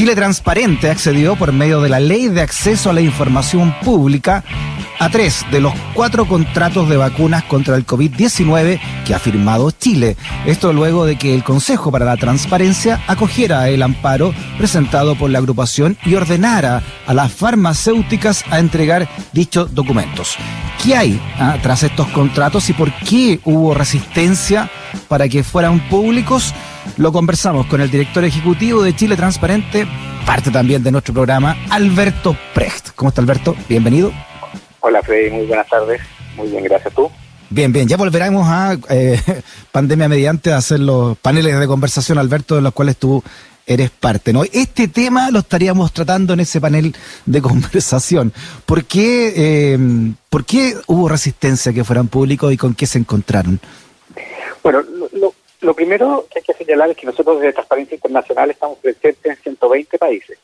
Chile Transparente accedió por medio de la Ley de Acceso a la Información Pública a tres de los cuatro contratos de vacunas contra el COVID-19 que ha firmado Chile. Esto luego de que el Consejo para la Transparencia acogiera el amparo presentado por la agrupación y ordenara a las farmacéuticas a entregar dichos documentos. ¿Qué hay ah, tras estos contratos y por qué hubo resistencia para que fueran públicos? Lo conversamos con el director ejecutivo de Chile Transparente, parte también de nuestro programa, Alberto Precht. ¿Cómo está Alberto? Bienvenido. Hola Freddy, muy buenas tardes. Muy bien, gracias tú. Bien, bien, ya volveremos a eh, pandemia mediante a hacer los paneles de conversación, Alberto, de los cuales tú eres parte. ¿no? Este tema lo estaríamos tratando en ese panel de conversación. ¿Por qué, eh, ¿por qué hubo resistencia a que fueran públicos y con qué se encontraron? Bueno, lo, primero que hay que señalar es que nosotros desde Transparencia Internacional estamos presentes en 120 países.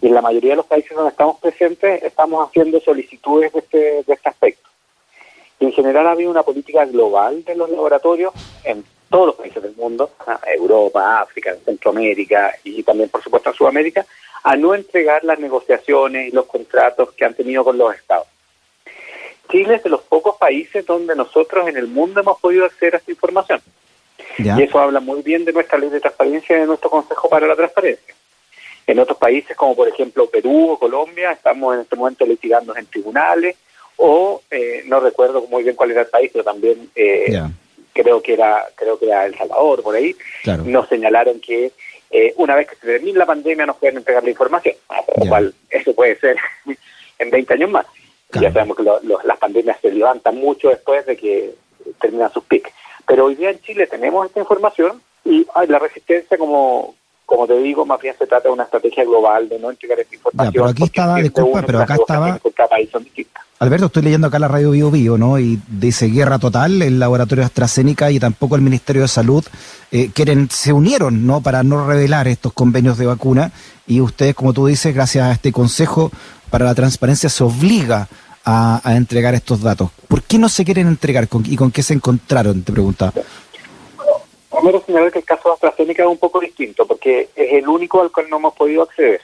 Y en la mayoría de los países donde estamos presentes estamos haciendo solicitudes de este, de este aspecto. Y en general ha habido una política global de los laboratorios en todos los países del mundo, Europa, África, Centroamérica y también, por supuesto, en Sudamérica, a no entregar las negociaciones y los contratos que han tenido con los estados. Chile es de los pocos países donde nosotros en el mundo hemos podido acceder a esta información. Y eso habla muy bien de nuestra ley de transparencia y de nuestro Consejo para la Transparencia. En otros países, como por ejemplo Perú o Colombia, estamos en este momento litigando en tribunales, o eh, no recuerdo muy bien cuál era el país, pero también eh, creo que era creo que era El Salvador, por ahí, nos señalaron que eh, una vez que se termine la pandemia nos pueden entregar la información, ah, lo cual eso puede ser en 20 años más. Ya sabemos que las pandemias se levantan mucho después de que terminan sus picos. Pero hoy día en Chile tenemos esta información y la resistencia, como, como te digo, más bien se trata de una estrategia global de no entregar esta información. pero aquí estaba, disculpa, pero acá estaba... Alberto, estoy leyendo acá la radio Bio Bio, ¿no? Y dice guerra total, el laboratorio AstraZeneca y tampoco el Ministerio de Salud eh, quieren, se unieron, ¿no? Para no revelar estos convenios de vacuna y ustedes, como tú dices, gracias a este Consejo para la Transparencia se obliga a, entregar estos datos. ¿Por qué no se quieren entregar y con qué se encontraron? Te preguntaba. Primero señalar que el caso de AstraZeneca es un poco distinto porque es el único al cual no hemos podido acceder.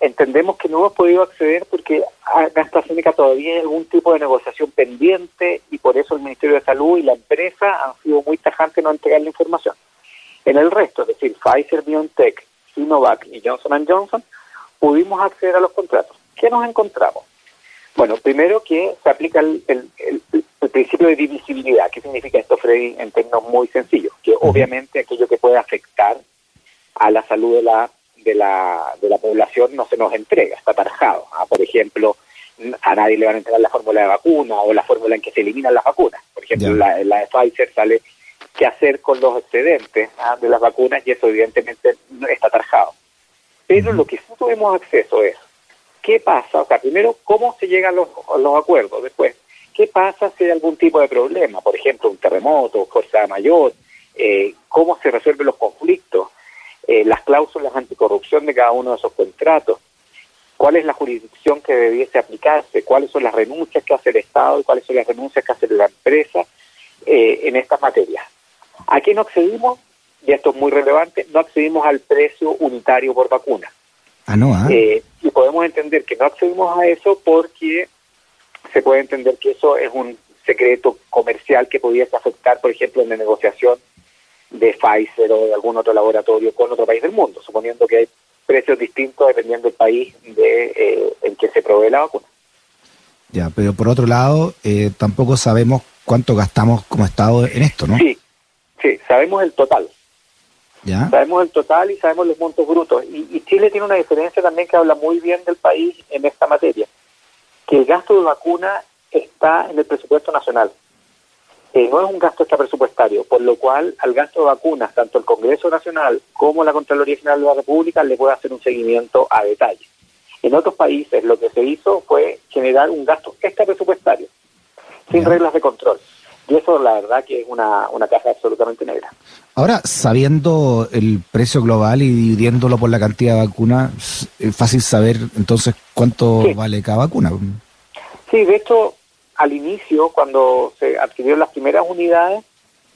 Entendemos que no hemos podido acceder porque en AstraZeneca todavía hay algún tipo de negociación pendiente y por eso el Ministerio de Salud y la empresa han sido muy tajantes en no entregar la información. En el resto, es decir, Pfizer, BioNTech, Sinovac y Johnson Johnson, pudimos acceder a los contratos. ¿Qué nos encontramos? Bueno, primero que se aplica el, principio de divisibilidad. ¿Qué significa esto, Freddy, en términos muy sencillos? Que obviamente aquello que puede afectar a la salud de la, de la, de la población no se nos entrega, está tarjado. ¿ah? Por ejemplo, a nadie le van a entregar la fórmula de vacuna o la fórmula en que se eliminan las vacunas. Por ejemplo, la, la, de Pfizer sale qué hacer con los excedentes ¿ah? de las vacunas y eso evidentemente está tarjado. Pero lo que sí tuvimos acceso es ¿Qué pasa? O sea, primero, ¿cómo se llegan los, los acuerdos? Después, ¿qué pasa si hay algún tipo de problema? Por ejemplo, un terremoto, fuerza mayor, eh, ¿cómo se resuelven los conflictos? Eh, las cláusulas anticorrupción de cada uno de esos contratos. ¿Cuál es la jurisdicción que debiese aplicarse? ¿Cuáles son las renuncias que hace el Estado y cuáles son las renuncias que hace la empresa eh, en estas materias? Aquí no accedimos, y esto es muy relevante, no accedimos al precio unitario por vacuna. Ah, no, ¿ah? Eh, y podemos entender que no accedimos a eso porque se puede entender que eso es un secreto comercial que pudiese afectar, por ejemplo, en la negociación de Pfizer o de algún otro laboratorio con otro país del mundo, suponiendo que hay precios distintos dependiendo del país de, eh, en que se provee la vacuna. Ya, pero por otro lado, eh, tampoco sabemos cuánto gastamos como Estado en esto, ¿no? Sí, sí, sabemos el total. Sabemos el total y sabemos los montos brutos. Y, Chile tiene una diferencia también que habla muy bien del país en esta materia, que el gasto de vacuna está en el presupuesto nacional. Eh, no es un gasto extrapresupuestario, por lo cual al gasto de vacunas, tanto el Congreso Nacional como la Contraloría General de la República le puede hacer un seguimiento a detalle. En otros países lo que se hizo fue generar un gasto extrapresupuestario, sin reglas de control. Y eso la verdad que es una, una caja absolutamente negra. Ahora, sabiendo el precio global y dividiéndolo por la cantidad de vacunas, es fácil saber entonces cuánto vale cada vacuna. Sí, de hecho, al inicio, cuando se adquirieron las primeras unidades,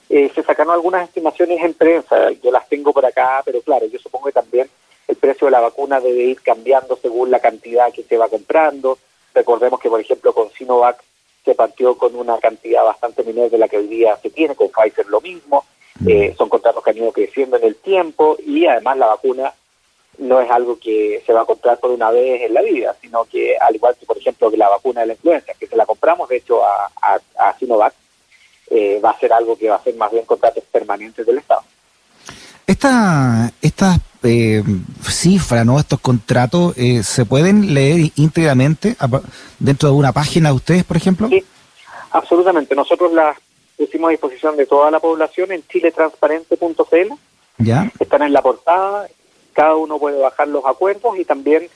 eh, se sacaron algunas estimaciones en prensa. Yo las tengo por acá, pero claro, yo supongo que también el precio de la vacuna debe ir cambiando según la cantidad que se va comprando. Recordemos que, por ejemplo, con Sinovac se partió con una cantidad bastante menor de la que hoy día se tiene, con Pfizer lo mismo. Eh, son contratos que han ido creciendo en el tiempo y además la vacuna no es algo que se va a comprar por una vez en la vida, sino que al igual que, por ejemplo, que la vacuna de la influenza, que se la compramos, de hecho, a, a, Sinovac, eh, va a ser algo que va a ser más bien contratos permanentes del Estado. Esta, estas eh, cifras, ¿no? estos contratos, eh, ¿se pueden leer íntegramente dentro de una página de ustedes, por ejemplo? Sí, absolutamente. Nosotros las pusimos a disposición de toda la población en chiletransparente.cl. ¿Ya? Están en la portada, cada uno puede bajar los acuerdos y también,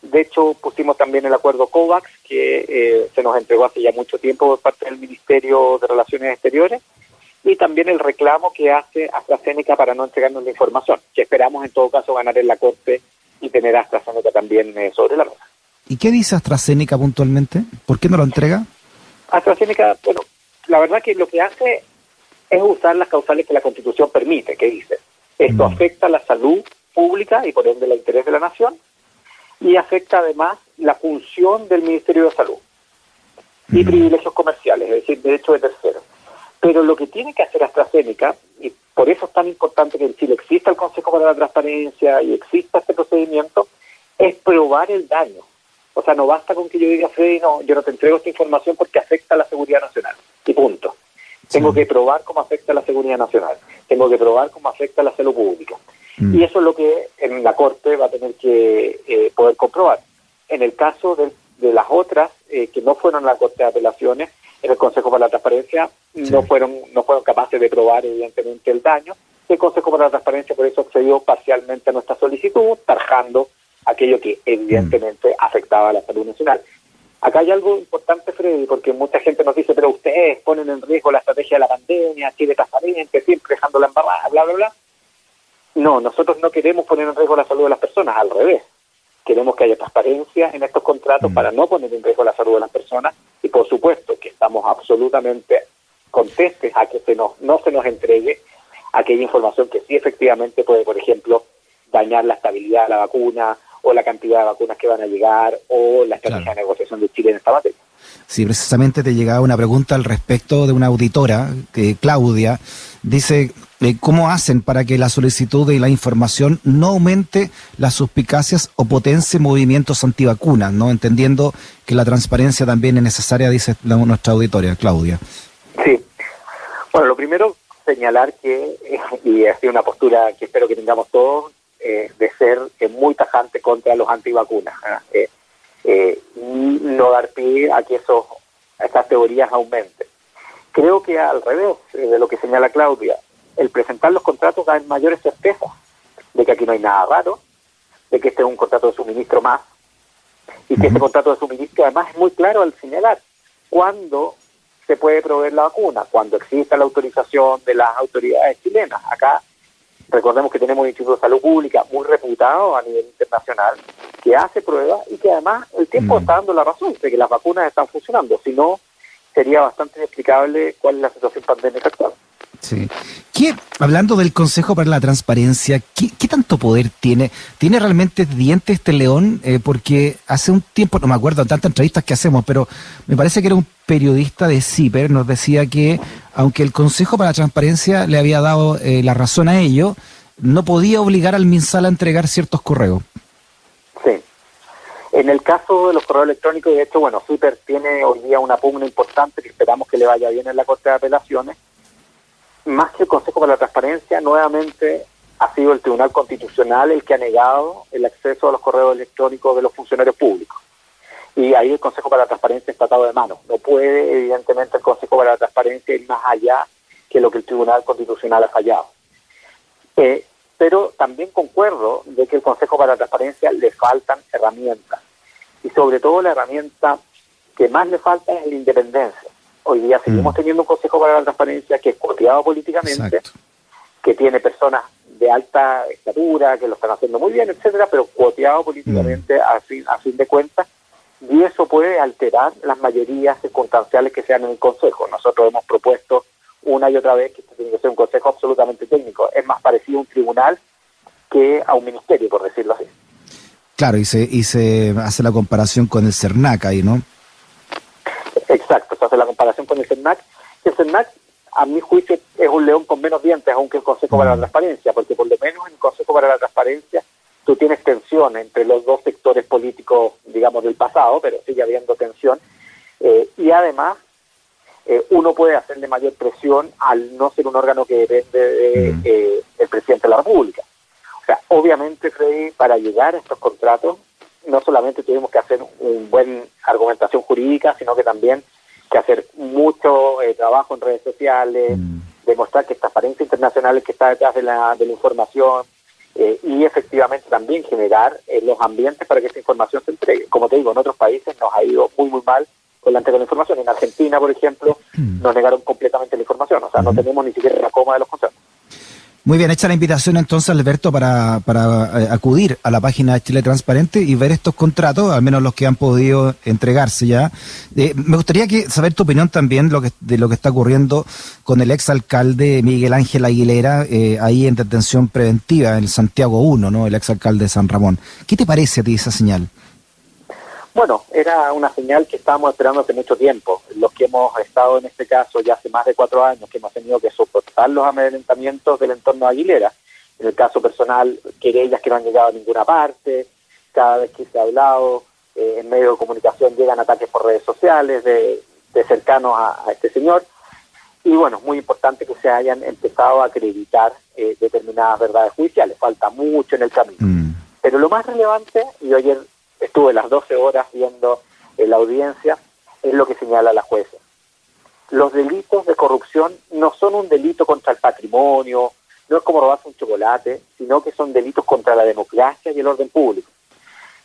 de hecho, pusimos también el acuerdo COVAX que eh, se nos entregó hace ya mucho tiempo por parte del Ministerio de Relaciones Exteriores y también el reclamo que hace AstraZeneca para no entregarnos la información, que esperamos en todo caso ganar en la Corte y tener a AstraZeneca también eh, sobre la mesa. ¿Y qué dice AstraZeneca puntualmente? ¿Por qué no lo entrega? AstraZeneca, bueno, la verdad que lo que hace es usar las causales que la Constitución permite, que dice, esto mm. afecta la salud pública y por ende el interés de la nación, y afecta además la función del Ministerio de Salud y privilegios comerciales, es decir, derechos de terceros. Pero lo que tiene que hacer AstraZeneca, y por eso es tan importante que en Chile exista el Consejo para la Transparencia y exista este procedimiento, es probar el daño. O sea, no basta con que yo diga, Freddy, no, yo no te entrego esta información porque afecta a la seguridad nacional. Y punto. Tengo que probar cómo afecta a la seguridad nacional. Tengo que probar cómo afecta a la salud pública. Mm. Y eso es lo que en la Corte va a tener que eh, poder comprobar. En el caso de, las otras eh, que no fueron a la Corte de Apelaciones, en el Consejo para la Transparencia no fueron no fueron capaces de probar evidentemente el daño. El Consejo para la Transparencia por eso accedió parcialmente a nuestra solicitud, tarjando aquello que evidentemente mm. afectaba a la salud nacional. Acá hay algo importante, Freddy, porque mucha gente nos dice, pero ustedes ponen en riesgo la estrategia de la pandemia, de transparente, siempre dejándola embarrada, bla, bla, bla. No, nosotros no queremos poner en riesgo la salud de las personas, al revés. Queremos que haya transparencia en estos contratos mm. para no poner en riesgo la salud de las personas y por supuesto que estamos absolutamente contestes a que se nos, no se nos entregue aquella información que sí efectivamente puede, por ejemplo, dañar la estabilidad de la vacuna o la cantidad de vacunas que van a llegar o la estrategia de negociación de Chile en esta materia. Sí, precisamente te llegaba una pregunta al respecto de una auditora, que Claudia, dice, eh, ¿cómo hacen para que la solicitud de la información no aumente las suspicacias o potencie movimientos antivacunas, ¿no? entendiendo que la transparencia también es necesaria, dice nuestra auditoria, Claudia? Sí. Bueno, lo primero, señalar que, y ha sido una postura que espero que tengamos todos, eh, de ser muy tajante contra los antivacunas. ¿eh? Eh, no dar pie a que esos, estas teorías aumenten. Creo que al revés eh, de lo que señala Claudia, el presentar los contratos da mayores certezas de que aquí no hay nada raro, de que este es un contrato de suministro más, y que este contrato de suministro además es muy claro al señalar cuándo se puede proveer la vacuna, cuando exista la autorización de las autoridades chilenas. Acá recordemos que tenemos un Instituto de Salud Pública muy reputado a nivel internacional, que hace pruebas y que además el tiempo está dando la razón de que las vacunas están funcionando. Si no, sería bastante inexplicable cuál es la situación pandémica actual. Sí. ¿Qué, hablando del Consejo para la Transparencia, ¿qué, tanto poder tiene? ¿Tiene realmente dientes este león? Eh, porque hace un tiempo, no me acuerdo de tantas entrevistas que hacemos, pero me parece que era un periodista de CIPER, nos decía que aunque el Consejo para la Transparencia le había dado eh, la razón a ello, no podía obligar al MinSal a entregar ciertos correos. En el caso de los correos electrónicos, de hecho, bueno, Super tiene hoy día una pugna importante que esperamos que le vaya bien en la Corte de Apelaciones. Más que el Consejo para la Transparencia, nuevamente ha sido el Tribunal Constitucional el que ha negado el acceso a los correos electrónicos de los funcionarios públicos. Y ahí el Consejo para la Transparencia está atado de mano. No puede, evidentemente, el Consejo para la Transparencia ir más allá que lo que el Tribunal Constitucional ha fallado. Eh, pero también concuerdo de que el Consejo para la Transparencia le faltan herramientas y sobre todo la herramienta que más le falta es la independencia. Hoy día seguimos mm. teniendo un Consejo para la Transparencia que es coteado políticamente, que tiene personas de alta estatura, que lo están haciendo muy bien, etcétera, pero cuoteado políticamente mm. a, fin, a fin de cuentas, y eso puede alterar las mayorías circunstanciales que sean en el Consejo. Nosotros hemos propuesto una y otra vez que esto tiene que ser un Consejo absolutamente técnico. Es más parecido a un tribunal que a un ministerio, por decirlo así. Claro, y se, y se hace la comparación con el CERNAC ahí, ¿no? Exacto, se hace la comparación con el CERNAC. El CERNAC, a mi juicio, es un león con menos dientes, aunque el Consejo para la. Transparencia, porque por lo menos en el Consejo para la Transparencia tú tienes tensión entre los dos sectores políticos, digamos, del pasado, pero sigue habiendo tensión. Eh, y además, eh, uno puede hacerle mayor presión al no ser un órgano que depende del mm. eh, presidente de la República. O sea, obviamente, Freddy, para llegar a estos contratos, no solamente tuvimos que hacer una buena argumentación jurídica, sino que también que hacer mucho trabajo en redes sociales, mm. demostrar que transparencia internacional es que está detrás de la, de la información, eh, y efectivamente también generar eh, los ambientes para que esa información se entregue. Como te digo, en otros países nos ha ido muy, muy mal con la entrega de la información. En Argentina, por ejemplo, mm. nos negaron completamente la información, o sea, no tenemos ni siquiera la coma de los conceptos. Muy bien, hecha la invitación entonces, Alberto, para, para eh, acudir a la página de Chile Transparente y ver estos contratos, al menos los que han podido entregarse ya. Eh, me gustaría que saber tu opinión también lo que, de lo que está ocurriendo con el exalcalde Miguel Ángel Aguilera, eh, ahí en detención preventiva en Santiago 1, ¿no? el exalcalde de San Ramón. ¿Qué te parece a ti esa señal? Bueno, era una señal que estábamos esperando hace mucho tiempo. Los que hemos estado en este caso ya hace más de cuatro años, que hemos tenido que soportar los amedrentamientos del entorno de Aguilera. En el caso personal, querellas que no han llegado a ninguna parte, cada vez que se ha hablado, eh, en medio de comunicación llegan ataques por redes sociales de, cercanos a, este señor. Y bueno, es muy importante que se hayan empezado a acreditar eh, determinadas verdades judiciales. Falta mucho en el camino. Mm. Pero lo más relevante, y ayer estuve las 12 horas viendo eh, la audiencia, es lo que señala la jueza. Los delitos de corrupción no son un delito contra el patrimonio, no es como robarse un chocolate, sino que son delitos contra la democracia y el orden público.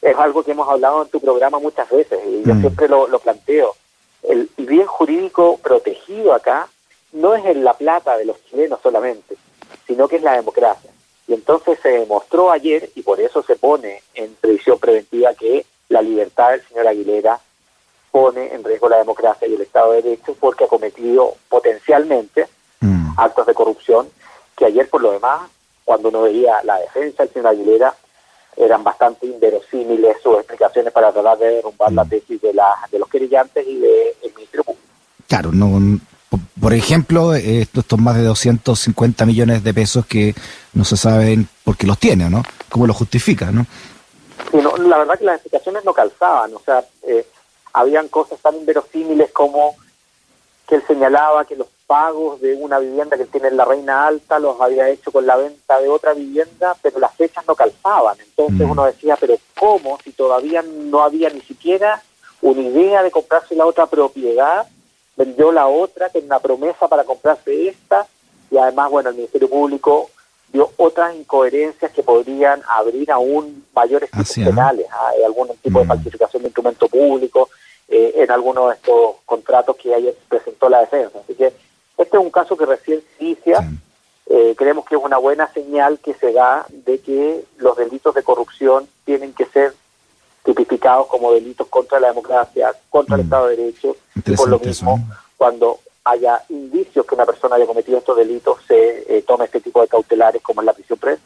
Es algo que hemos hablado en tu programa muchas veces y yo mm. siempre lo, lo planteo. El bien jurídico protegido acá no es en la plata de los chilenos solamente, sino que es la democracia. Y entonces se demostró ayer, y por eso se pone en previsión preventiva, que la libertad del señor Aguilera pone en riesgo la democracia y el Estado de Derecho porque ha cometido potencialmente mm. actos de corrupción que ayer por lo demás, cuando uno veía la defensa del señor Aguilera, eran bastante inverosímiles sus explicaciones para tratar de derrumbar la mm. tesis de, la, de los querellantes y del de Ministerio Público. Claro, no, por ejemplo, estos más de 250 millones de pesos que no se saben por qué los tiene, ¿no? ¿Cómo lo justifica, no? la verdad que las explicaciones no calzaban, o sea, eh, habían cosas tan inverosímiles como que él señalaba que los pagos de una vivienda que tiene en la Reina Alta los había hecho con la venta de otra vivienda, pero las fechas no calzaban. Entonces mm. uno decía, pero ¿cómo? Si todavía no había ni siquiera una idea de comprarse la otra propiedad vendió la otra, que una promesa para comprarse esta, y además, bueno, el Ministerio Público dio otras incoherencias que podrían abrir aún mayores tipos penales, ¿ah? algún tipo de mm. falsificación de instrumento público, eh, en algunos de estos contratos que ayer presentó la defensa. Así que este es un caso que recién se inicia. Eh, creemos que es una buena señal que se da de que los delitos de corrupción tienen que ser tipificados como delitos contra la democracia, contra el mm. Estado de Derecho, y por lo mismo, cuando haya indicios que una persona haya cometido estos delitos, se eh, tome este tipo de cautelares como en la prisión presa.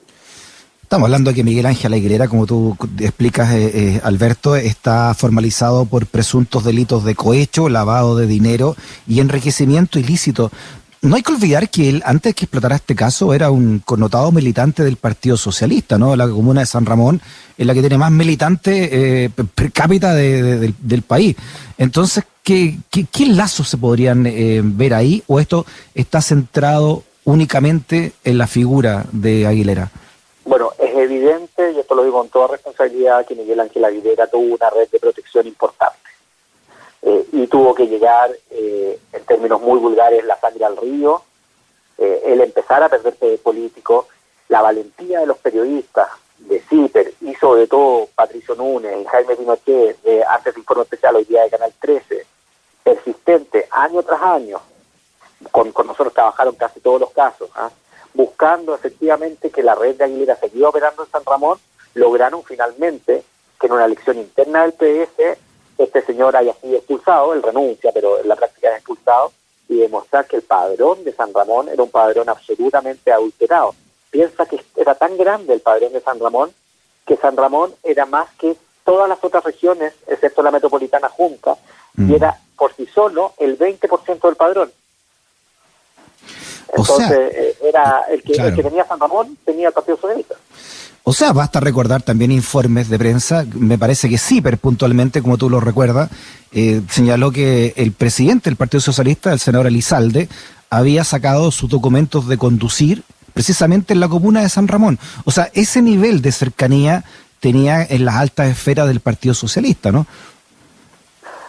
Estamos hablando de que Miguel Ángel Aguilera, como tú explicas, eh, eh, Alberto, está formalizado por presuntos delitos de cohecho, lavado de dinero y enriquecimiento ilícito. No hay que olvidar que él, antes que explotara este caso, era un connotado militante del Partido Socialista, ¿no? La comuna de San Ramón es la que tiene más militantes eh, per cápita del país. Entonces, ¿qué, qué, lazos se podrían eh, ver ahí? ¿O esto está centrado únicamente en la figura de Aguilera? Bueno, es evidente, y esto lo digo con toda responsabilidad, que Miguel Ángel Aguilera tuvo una red de protección importante. Eh, y tuvo que llegar, eh, en términos muy vulgares, la sangre al río, eh, el empezar a perder de político, la valentía de los periodistas, de CIPER y sobre todo Patricio Núñez y Jaime Pinochet, de antes Informe Especial, hoy día de Canal 13, persistente año tras año, con, nosotros trabajaron casi todos los casos, ¿ah? buscando efectivamente que la red de Aguilera siguiera operando en San Ramón, lograron finalmente que en una elección interna del PS este señor haya sido expulsado, él renuncia, pero en la práctica es expulsado, y demostrar que el padrón de San Ramón era un padrón absolutamente adulterado. piensa que era tan grande el padrón de San Ramón que San Ramón era más que todas las otras regiones, excepto la metropolitana junta, y mm. era por sí solo el 20% del padrón. Entonces, eh, era el que, el que tenía San Ramón tenía el Partido Socialista. O sea, basta recordar también informes de prensa, me parece que sí, pero puntualmente, como tú lo recuerdas, eh, señaló que el presidente del Partido Socialista, el senador Elizalde, había sacado sus documentos de conducir precisamente en la comuna de San Ramón. O sea, ese nivel de cercanía tenía en las altas esferas del Partido Socialista, ¿no?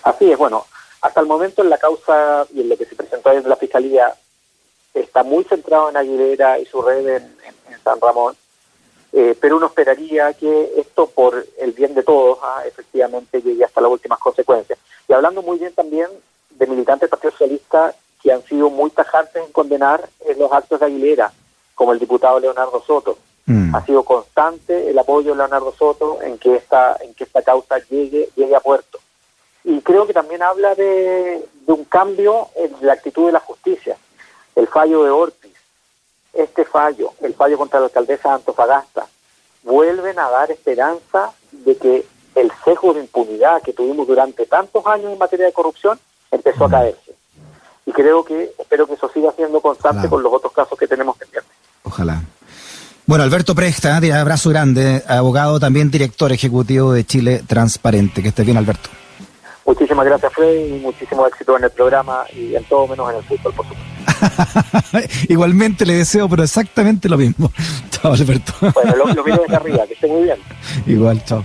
Así es, bueno, hasta el momento en la causa y en lo que se presentó desde la Fiscalía está muy centrado en Aguilera y su red en San Ramón eh, pero uno esperaría que esto, por el bien de todos, ah, efectivamente llegue hasta las últimas consecuencias. Y hablando muy bien también de militantes del Partido Socialista que han sido muy tajantes en condenar los actos de Aguilera, como el diputado Leonardo Soto. Mm. Ha sido constante el apoyo de Leonardo Soto en que esta, en que esta causa llegue, llegue a puerto. Y creo que también habla de, de un cambio en la actitud de la justicia. El fallo de Ortiz, este fallo, el fallo contra la alcaldesa de Antofagasta, vuelven a dar esperanza de que el sesgo de impunidad que tuvimos durante tantos años en materia de corrupción empezó a caerse. Y creo que, espero que eso siga siendo constante con los otros casos que tenemos pendientes. Ojalá. Bueno, Alberto Presta, abrazo grande, abogado, también director ejecutivo de Chile Transparente. Que esté bien, Alberto. Muchísimas gracias, Fred, y muchísimo éxito en el programa y en todo menos en el fútbol, por supuesto. Igualmente le deseo, pero exactamente lo mismo. Chao, Alberto. bueno, lo, lo miro desde arriba, que esté muy bien. Igual, chao.